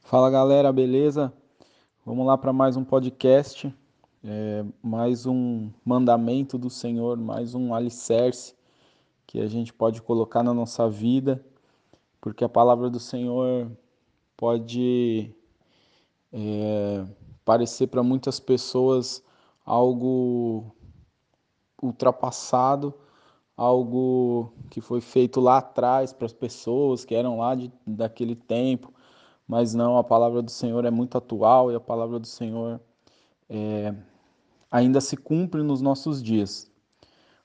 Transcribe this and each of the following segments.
Fala galera, beleza? Vamos lá para mais um podcast, é, mais um mandamento do Senhor, mais um alicerce que a gente pode colocar na nossa vida, porque a palavra do Senhor pode é, parecer para muitas pessoas algo ultrapassado, algo que foi feito lá atrás para as pessoas que eram lá de, daquele tempo, mas não, a palavra do Senhor é muito atual e a palavra do Senhor é, ainda se cumpre nos nossos dias.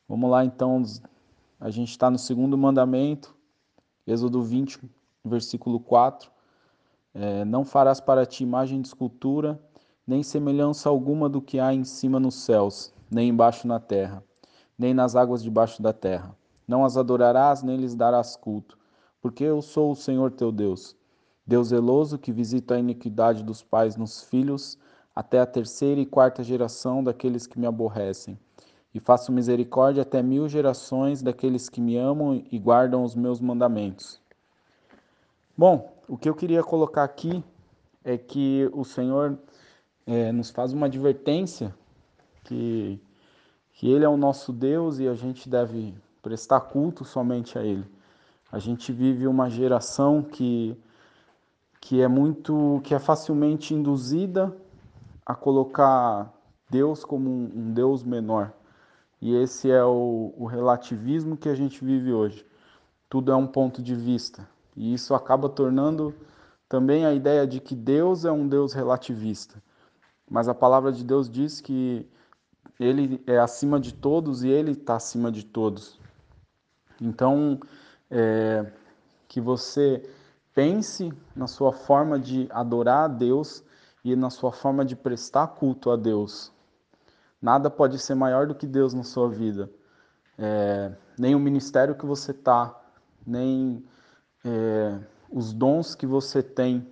Vamos lá então, a gente está no segundo mandamento, Êxodo 20, versículo 4. É, não farás para ti imagem de escultura, nem semelhança alguma do que há em cima nos céus, nem embaixo na terra, nem nas águas debaixo da terra. Não as adorarás, nem lhes darás culto, porque eu sou o Senhor teu Deus. Deus zeloso que visita a iniquidade dos pais nos filhos, até a terceira e quarta geração daqueles que me aborrecem. E faço misericórdia até mil gerações daqueles que me amam e guardam os meus mandamentos. Bom, o que eu queria colocar aqui é que o Senhor é, nos faz uma advertência que, que Ele é o nosso Deus e a gente deve prestar culto somente a Ele. A gente vive uma geração que, que é muito, que é facilmente induzida a colocar Deus como um, um Deus menor. E esse é o, o relativismo que a gente vive hoje. Tudo é um ponto de vista. E isso acaba tornando também a ideia de que Deus é um Deus relativista. Mas a palavra de Deus diz que ele é acima de todos e ele está acima de todos. Então, é, que você pense na sua forma de adorar a Deus e na sua forma de prestar culto a Deus. Nada pode ser maior do que Deus na sua vida. É, nem o ministério que você está, nem é, os dons que você tem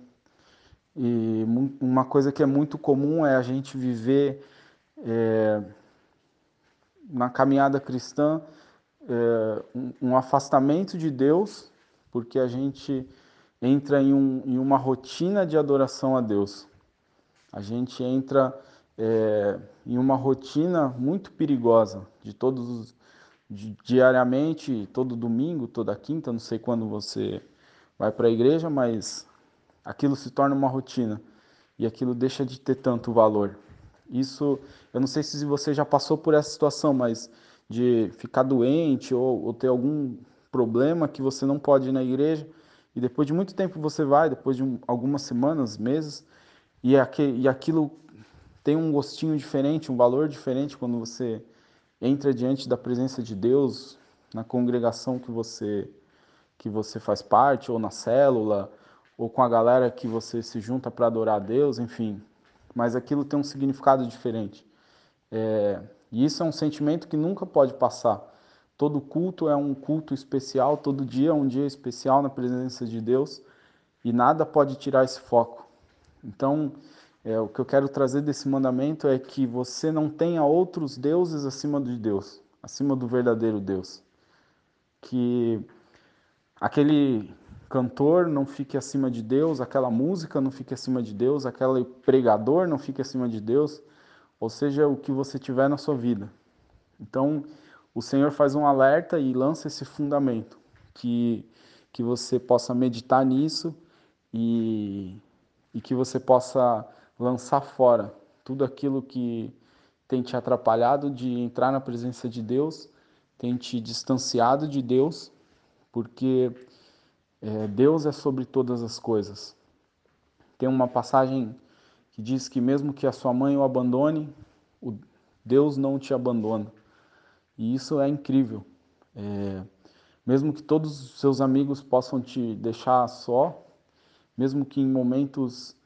e uma coisa que é muito comum é a gente viver é, na caminhada cristã é, um, um, afastamento de Deus, porque a gente entra em, um, em, uma rotina de adoração a Deus. A gente entra é, em uma rotina muito perigosa de todos os, de, diariamente, todo domingo, toda quinta, não sei quando você vai para a igreja, mas aquilo se torna uma rotina e aquilo deixa de ter tanto valor. Isso, eu não sei se você já passou por essa situação, mas de ficar doente ou, ou ter algum problema que você não pode ir na igreja e depois de muito tempo você vai, depois de um, algumas semanas, meses, e, aqui, e aquilo tem um gostinho diferente, um valor diferente quando você entra diante da presença de Deus na congregação que você que você faz parte ou na célula ou com a galera que você se junta para adorar a Deus, enfim. Mas aquilo tem um significado diferente. É, e isso é um sentimento que nunca pode passar. Todo culto é um culto especial, todo dia é um dia especial na presença de Deus e nada pode tirar esse foco. Então, é, o que eu quero trazer desse mandamento é que você não tenha outros deuses acima de Deus, acima do verdadeiro Deus. Que aquele cantor não fique acima de Deus, aquela música não fique acima de Deus, aquele pregador não fique acima de Deus, ou seja, o que você tiver na sua vida. Então, o Senhor faz um alerta e lança esse fundamento, que, que você possa meditar nisso e, e que você possa lançar fora tudo aquilo que tem te atrapalhado de entrar na presença de Deus, tem te distanciado de Deus, porque é, Deus é sobre todas as coisas. Tem uma passagem que diz que mesmo que a sua mãe o abandone, o Deus não te abandona. E isso é incrível. É, mesmo que todos os seus amigos possam te deixar só, mesmo que em momentos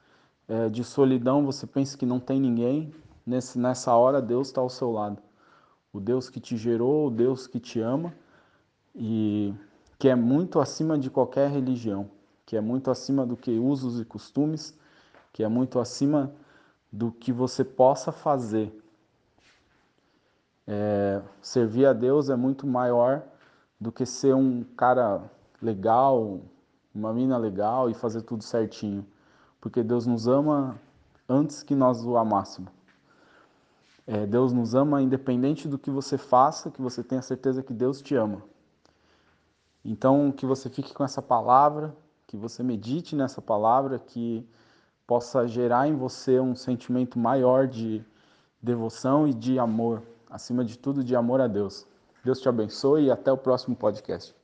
é, de solidão você pense que não tem ninguém, nesse, nessa hora Deus está ao seu lado. O Deus que te gerou, o Deus que te ama. E que é muito acima de qualquer religião, que é muito acima do que usos e costumes, que é muito acima do que você possa fazer. É, servir a Deus é muito maior do que ser um cara legal, uma mina legal e fazer tudo certinho. Porque Deus nos ama antes que nós o amássemos. É, Deus nos ama independente do que você faça, que você tenha certeza que Deus te ama. Então, que você fique com essa palavra, que você medite nessa palavra, que possa gerar em você um sentimento maior de devoção e de amor, acima de tudo, de amor a Deus. Deus te abençoe e até o próximo podcast.